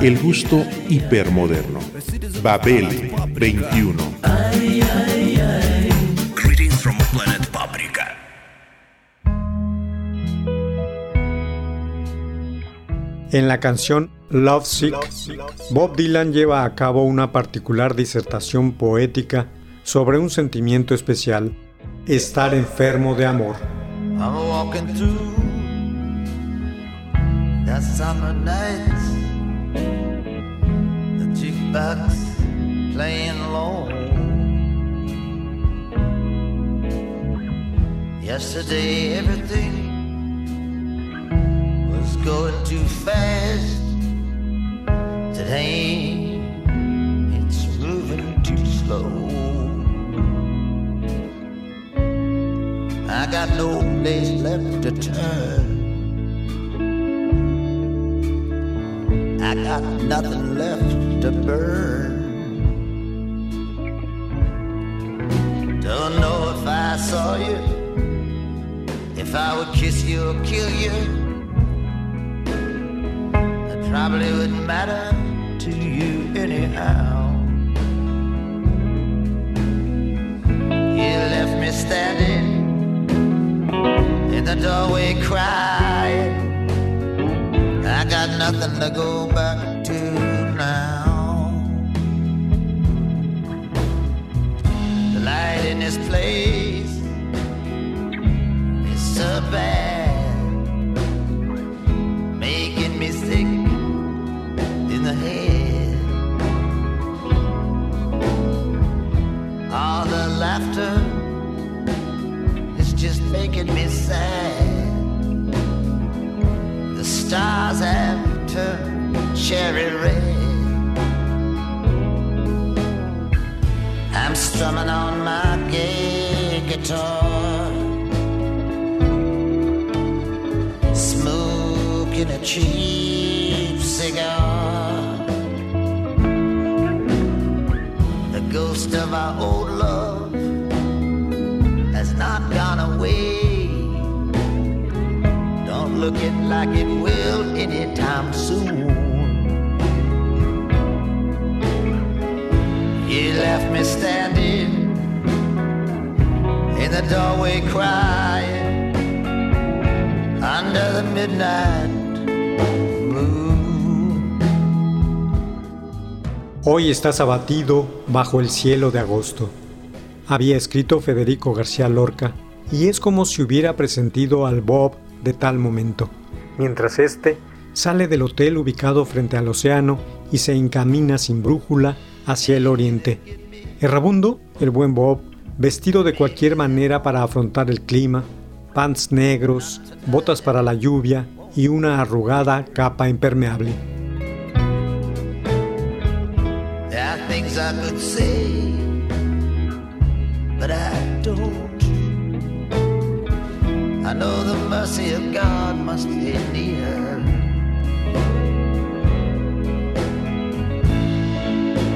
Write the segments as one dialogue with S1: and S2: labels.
S1: El gusto hipermoderno. Babel 21.
S2: Greetings from planet Paprika.
S3: En la canción Love Sick, Bob Dylan lleva a cabo una particular disertación poética sobre un sentimiento especial, estar enfermo de amor.
S4: I'm walking through that summer night. Jukebox playing low. Yesterday everything was going too fast. Today it's moving too slow. I got no place left to turn. I got nothing left to burn. Don't know if I saw you, if I would kiss you or kill you. It probably wouldn't matter to you anyhow. You left me standing in the doorway crying. Nothing to go back to now. The light in this place is so bad, making me sick in the head. All the laughter is just making me sad. The stars have cherry red. I'm strumming on my gay guitar, smoking a cheap cigar. Like it will anytime soon. You left me standing in the doorway crying under the midnight moon.
S3: Hoy estás abatido bajo el cielo de agosto. Había escrito Federico García Lorca, y es como si hubiera presentido al Bob de tal momento, mientras éste sale del hotel ubicado frente al océano y se encamina sin brújula hacia el oriente. Errabundo, el buen Bob, vestido de cualquier manera para afrontar el clima, pants negros, botas para la lluvia y una arrugada capa impermeable.
S4: I know the mercy of God must be near.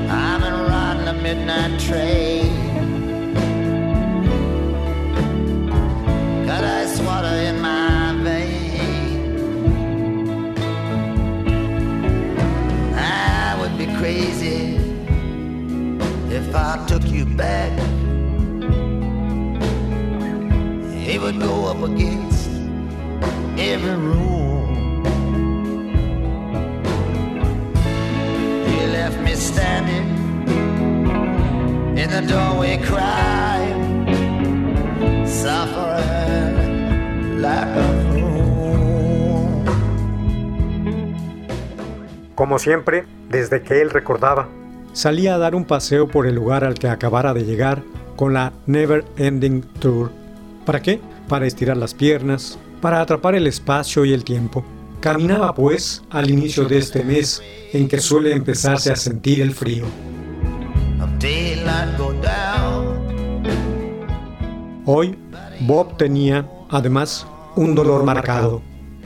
S4: I've been riding a midnight train. Got ice water in my vein. I would be crazy if I took you back. Would go up against every rule. You left me standing in the doorway crying, suffering like a fool.
S3: Como siempre, desde que él recordaba, salía a dar un paseo por el lugar al que acabara de llegar con la Never Ending Tour. ¿Para qué? Para estirar las piernas, para atrapar el espacio y el tiempo,
S4: Caminaba pues al inicio de este mes en que suele empezarse a sentir el frío. Hoy, Bob tenía, además, un dolor marcado.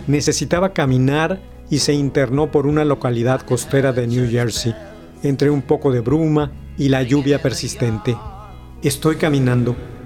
S4: Necesitaba caminar y se internó por una localidad costera de New Jersey, entre un poco de bruma y la lluvia persistente. Estoy caminando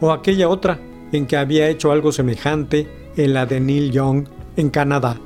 S4: o aquella otra en que había hecho algo semejante en la de Neil Young en Canadá.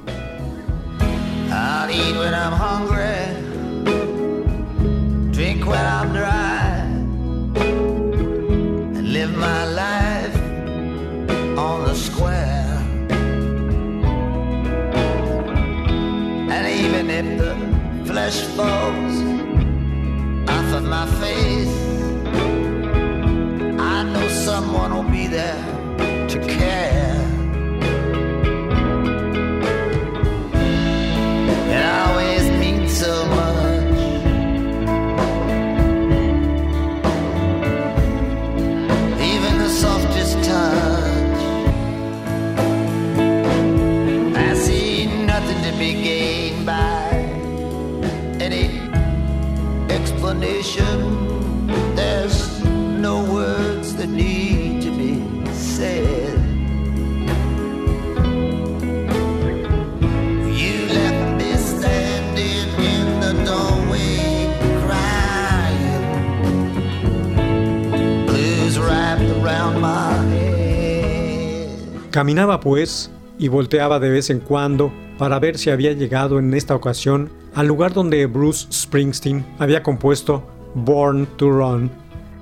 S4: Caminaba pues y volteaba de vez en cuando para ver si había llegado en esta ocasión al lugar donde Bruce Springsteen había compuesto Born to Run,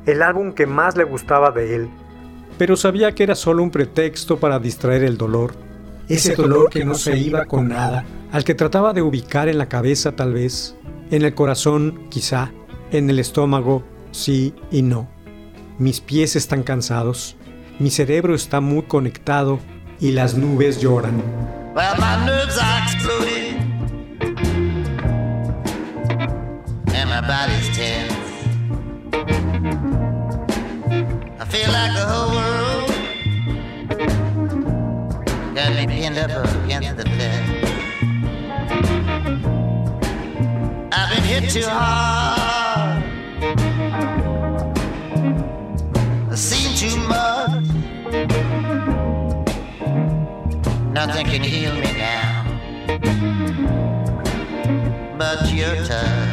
S4: el álbum que más le gustaba de él, pero sabía que era solo un pretexto para distraer el dolor, ese dolor que no se iba con nada, al que trataba de ubicar en la cabeza tal vez, en el corazón quizá, en el estómago sí y no. Mis pies están cansados, mi cerebro está muy conectado y las nubes lloran. my body's tense. I feel like the whole world got me pinned up against the fence. I've been hit too hard. Nothing can heal me now but your touch.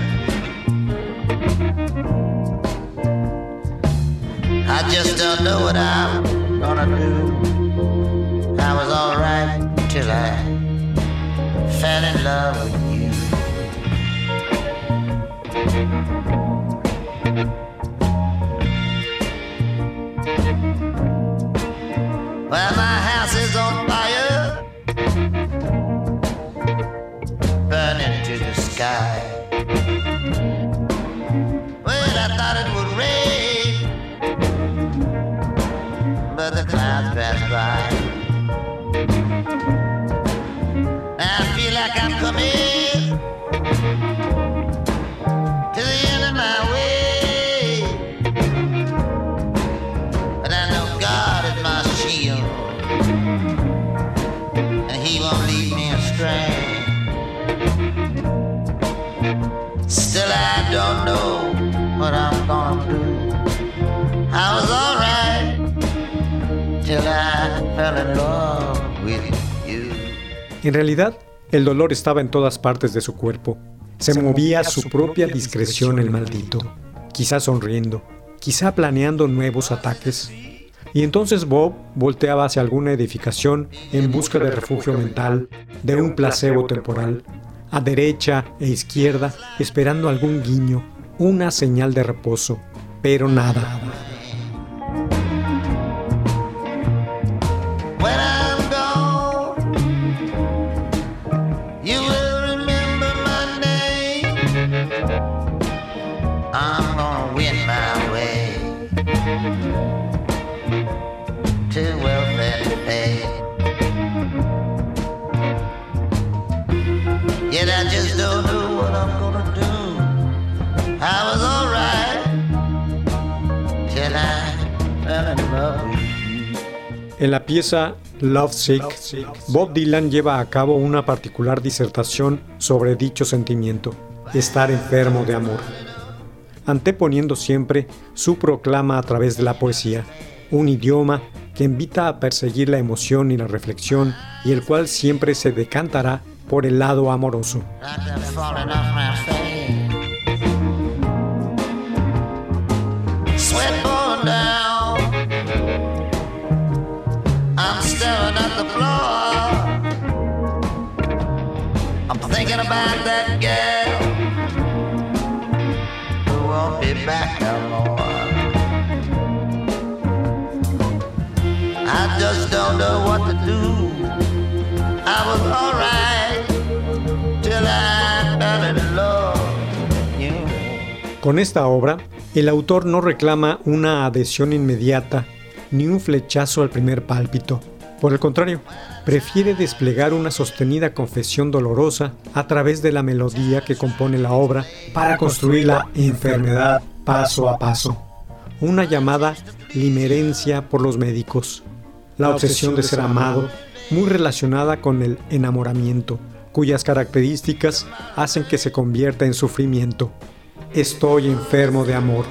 S4: I just don't know what I'm gonna do. I was alright till I fell in love with you. Well, my sky.
S3: En realidad, el dolor estaba en todas partes de su cuerpo. Se, movía a su propia discreción el maldito, quizá sonriendo, quizá planeando nuevos ataques. Y entonces Bob volteaba hacia alguna edificación en busca de refugio mental, de un placebo temporal, a derecha e izquierda, esperando algún guiño, una señal de reposo, pero nada. Pieza Love Sick, Bob Dylan lleva a cabo una particular disertación sobre dicho sentimiento, estar enfermo de amor, anteponiendo siempre su proclama a través de la poesía, un idioma que invita a perseguir la emoción y la reflexión y el cual siempre se decantará por el lado amoroso. Con esta obra, el autor no reclama una adhesión inmediata ni un flechazo al primer pálpito. Por el contrario, prefiere desplegar una sostenida confesión dolorosa a través de la melodía que compone la obra para construir la enfermedad paso a paso. Una llamada limerencia por los médicos. La obsesión de ser amado, muy relacionada con el enamoramiento, cuyas características hacen que se convierta en sufrimiento. Estoy enfermo de amor.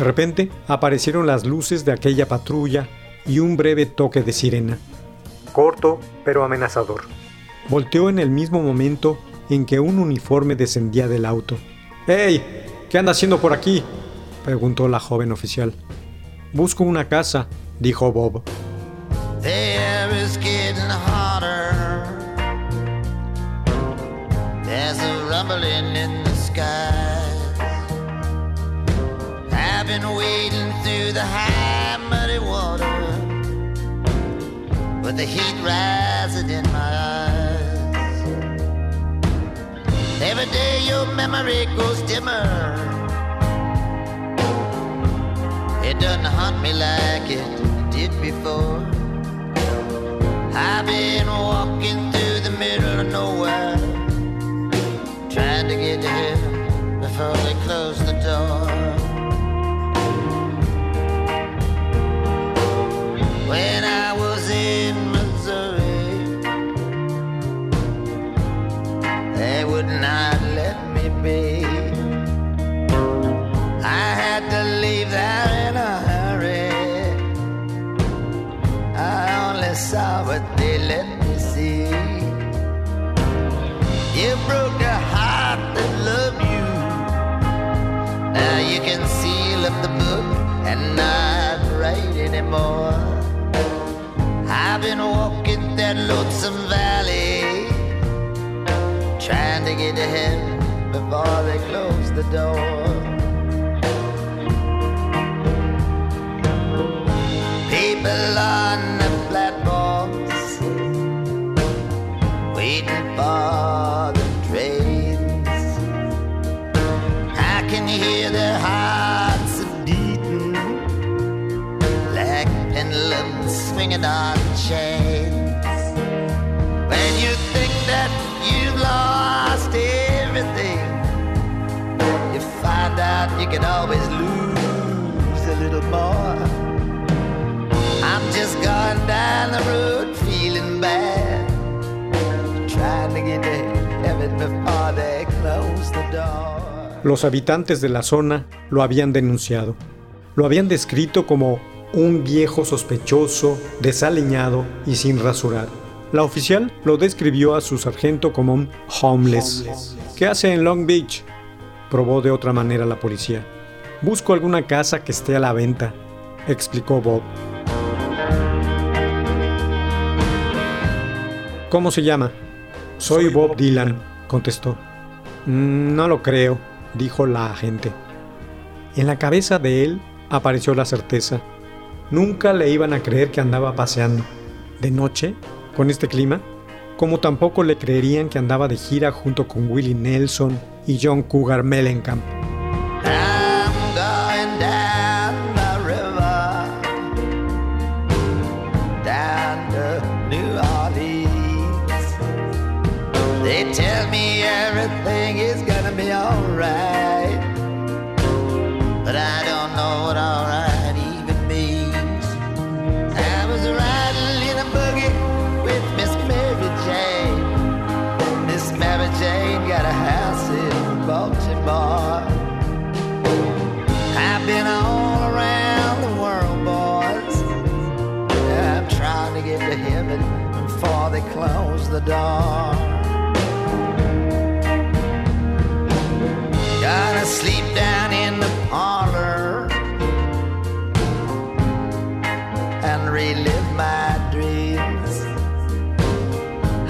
S3: De repente aparecieron las luces de aquella patrulla y un breve toque de sirena. Corto, pero amenazador. Volteó en el mismo momento en que un uniforme descendía del auto. ¡Hey! ¿Qué anda haciendo por aquí? preguntó la joven oficial. Busco una casa, dijo Bob.
S4: Is heat rising in my eyes. Every day your memory grows dimmer. It doesn't haunt me like it did before. I've been walking through the middle of nowhere, trying to get to heaven before they what they let me see. You broke a heart that loved you. Now you can seal up the book and not write anymore. I've been walking that lonesome valley, trying to get to heaven before they close the door.
S3: Los habitantes de la zona lo habían denunciado. Lo habían descrito como un viejo sospechoso, desaliñado y sin rasurar. La oficial lo describió a su sargento como un homeless. ¿Qué hace en Long Beach? Probó de otra manera la policía. Busco alguna casa que esté a la venta, explicó Bob. ¿Cómo se llama? Soy Bob Dylan, contestó. "Mm, No lo creo, dijo la agente. En la cabeza de él apareció la certeza. Nunca le iban a creer que andaba paseando. De noche, con este clima, como tampoco le creerían que andaba de gira junto con Willie Nelson y John Cougar Mellencamp.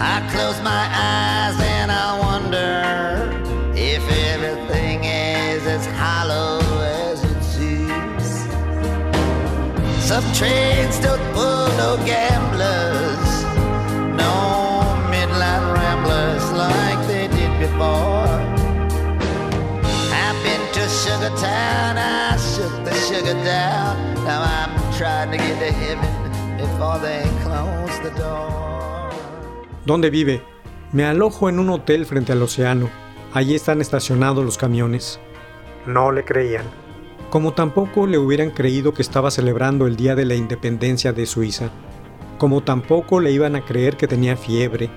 S4: I close my eyes and I wonder if everything is as hollow as it seems. Some trains don't pull no gamblers, no midnight ramblers like they did before. I've been to Sugar Town, I shook the sugar down. Now I'm trying to get to heaven before they close the door.
S3: ¿Dónde vive? Me alojo en un hotel frente al océano. Allí están estacionados los camiones. No le creían. Como tampoco le hubieran creído que estaba celebrando el Día de la Independencia de Suiza. Como tampoco le iban a creer que tenía fiebre.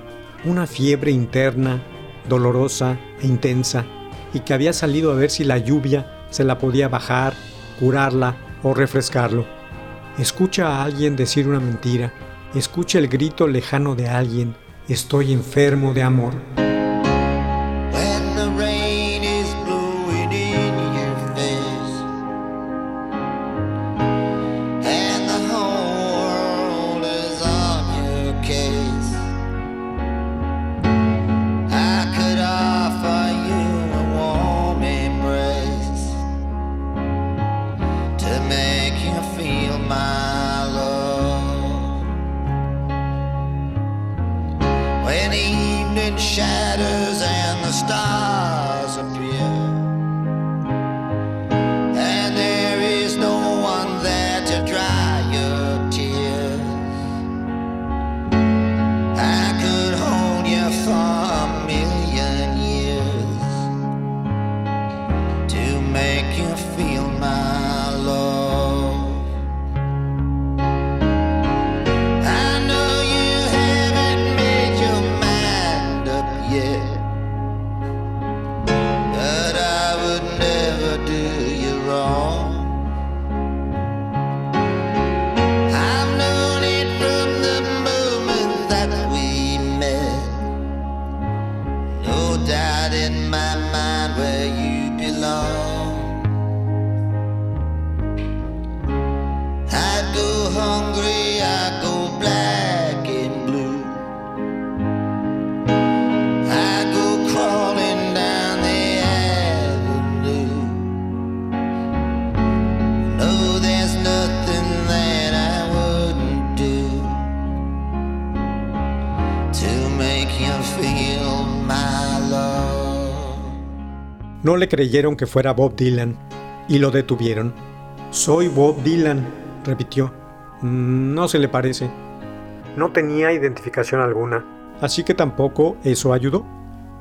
S3: Una fiebre interna, dolorosa e intensa. Y que había salido a ver si la lluvia se la podía bajar, curarla o refrescarlo. Escucha a alguien decir una mentira. Escucha el grito lejano de alguien. Estoy enfermo de amor.
S4: No
S3: le creyeron que fuera Bob Dylan y lo detuvieron. Soy Bob Dylan, repitió. "Mm, No se le parece. No tenía identificación alguna, así que tampoco eso ayudó.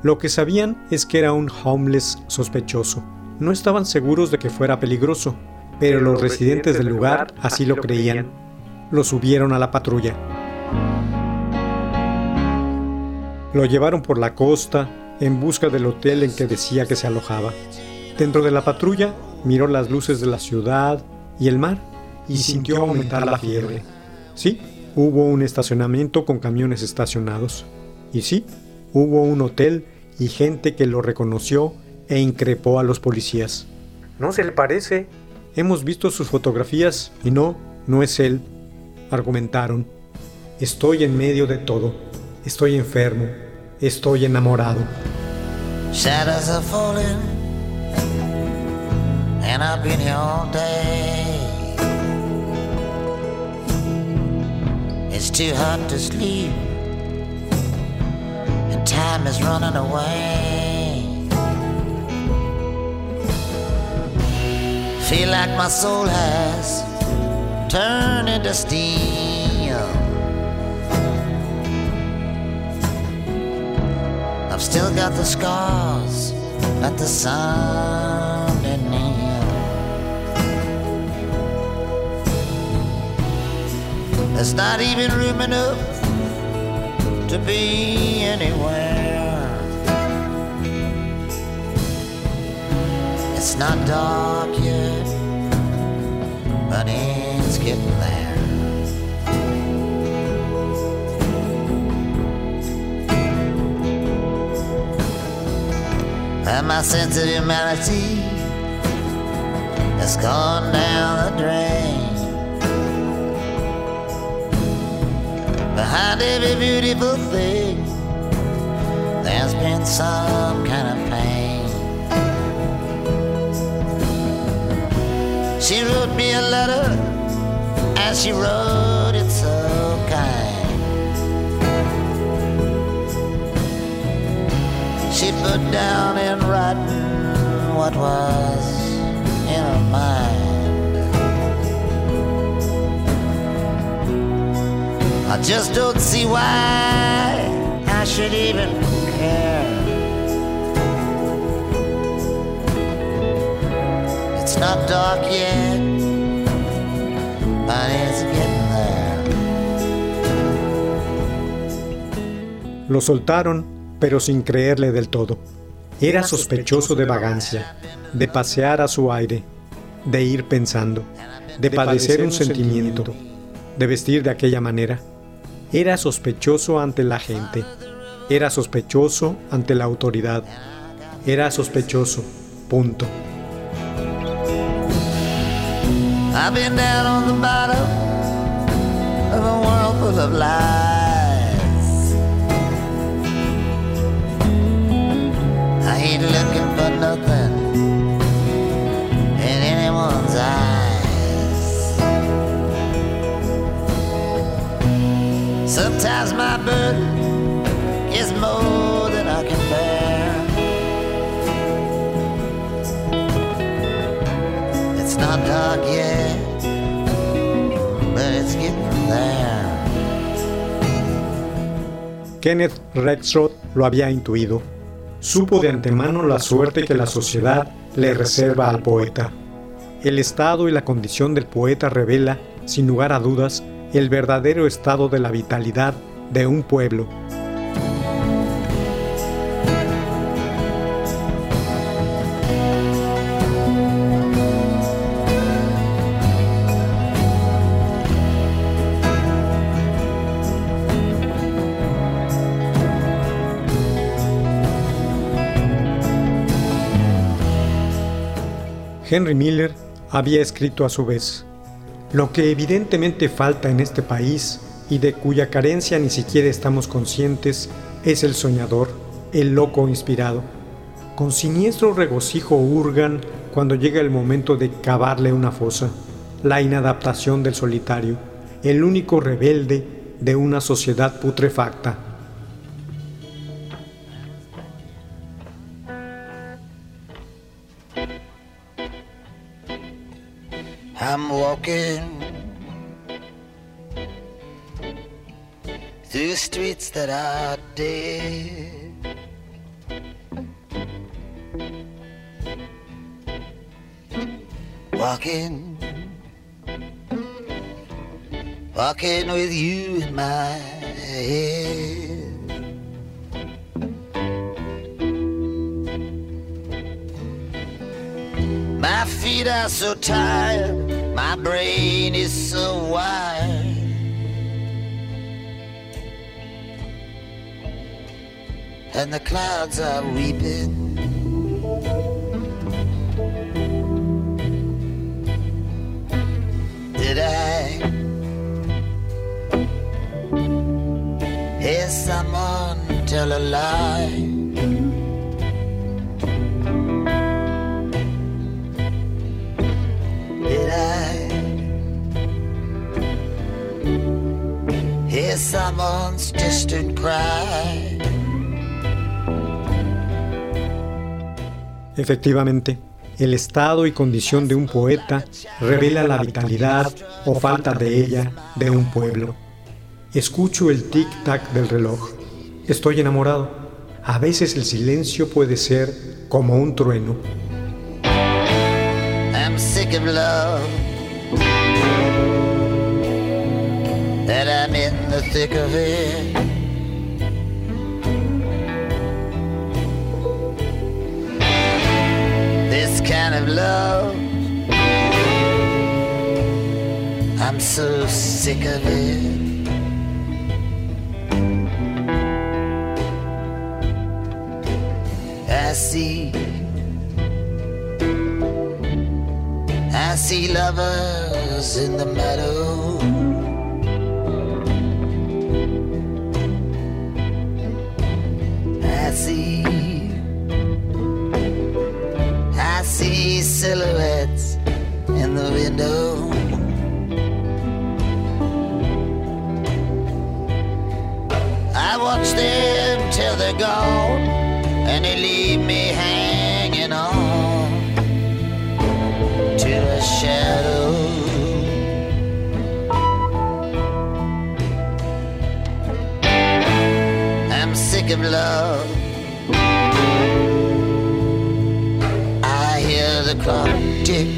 S3: Lo que sabían es que era un homeless sospechoso. No estaban seguros de que fuera peligroso, pero los residentes del lugar así lo creían. Lo subieron a la patrulla. Lo llevaron por la costa en busca del hotel en que decía que se alojaba. Dentro de la patrulla miró las luces de la ciudad y el mar y sintió aumentar la fiebre. Sí, hubo un estacionamiento con camiones estacionados. Y sí, hubo un hotel y gente que lo reconoció e increpó a los policías. No se le parece. Hemos visto sus fotografías y no, no es él, argumentaron. Estoy en medio de todo. Estoy enfermo. Estoy enamorado.
S4: Shadows are falling, and I've been here all day. It's too hot to sleep, and time is running away. Feel like my soul has turned into steel. I've still got the scars that the sun didn't. There's not even room enough to be anywhere. It's not dark yet, but it's getting there. And my sense of humanity has gone down the drain. Behind every beautiful thing, there's been some kind of pain. She wrote me a letter, and she wrote it She put down in writing what was in her mind. I just don't see why I should even care. It's not dark yet, but it's getting there.
S3: Lo soltaron, pero sin creerle del todo. Era sospechoso de vagancia, de pasear a su aire, de ir pensando, de padecer un sentimiento, de vestir de aquella manera. Era sospechoso ante la gente, era sospechoso ante la autoridad, era sospechoso, punto.
S4: I've been down on the bottom of a world full of lies. Looking for nothing in anyone's eyes. Sometimes my burden is more than I can bear. It's not dark yet, but it's getting there.
S3: Kenneth Rexroth lo había intuido. Supo de antemano la suerte que la sociedad le reserva al poeta. El estado y la condición del poeta revela, sin lugar a dudas, el verdadero estado de la vitalidad de un pueblo. Henry Miller había escrito a su vez, lo que evidentemente falta en este país y de cuya carencia ni siquiera estamos conscientes es el soñador, el loco inspirado. Con siniestro regocijo hurgan cuando llega el momento de cavarle una fosa, la inadaptación del solitario, el único rebelde de una sociedad putrefacta.
S4: That I did. walking, walking with you in my head. My feet are so tired, my brain is so wired. And the clouds are weeping. Did I hear someone tell a lie? Did I hear someone's distant cry?
S3: Efectivamente, el estado y condición de un poeta revela la vitalidad o falta de ella de un pueblo. Escucho el tic-tac del reloj. Estoy enamorado. A veces el silencio puede ser como un trueno.
S4: Love. I'm so sick of it. I see I see lovers in the meadow. Gone, and they leave me hanging on to a shadow. I'm sick of love. I hear the clock tick.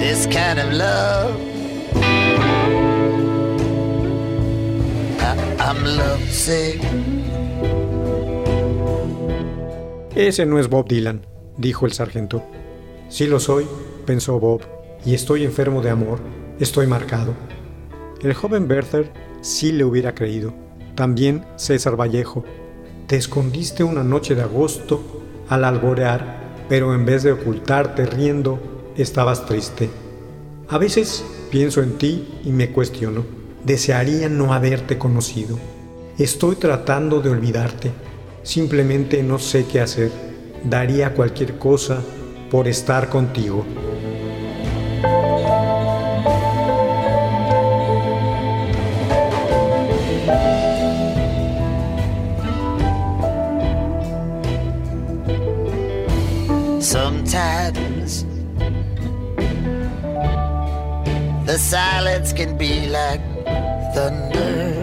S4: This kind of love.
S3: Ese no es Bob Dylan, dijo el sargento. Sí lo soy, pensó Bob, y estoy enfermo de amor, estoy marcado. El joven Berther sí le hubiera creído. También César Vallejo. Te escondiste una noche de agosto al alborear, pero en vez de ocultarte riendo, estabas triste. A veces pienso en ti y me cuestiono. Desearía no haberte conocido. Estoy tratando de olvidarte. Simplemente no sé qué hacer. Daría cualquier cosa por estar contigo.
S4: Sometimes the silence can be like thunder.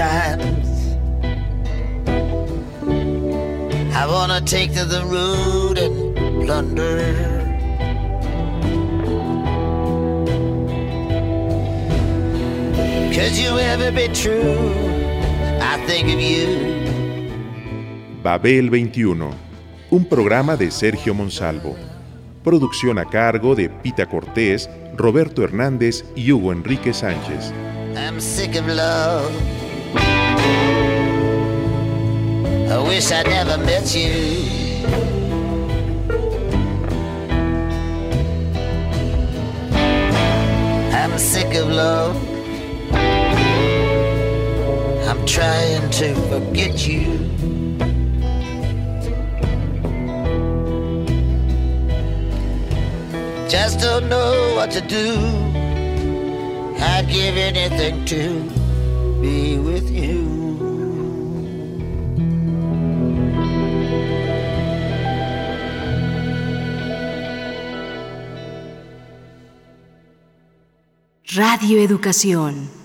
S4: Sometimes I wanna take to the road and plunder. Could you ever be true? I think of you.
S1: Babel 21, un programa de Sergio Monsalvo. Producción a cargo de Pita Cortés, Roberto Hernández y Hugo Enrique Sánchez.
S4: I'm sick of love. Wish I never met you. I'm sick of love. I'm trying to forget you. Just don't know what to do. I'd give anything to be with you.
S5: Radio Educación.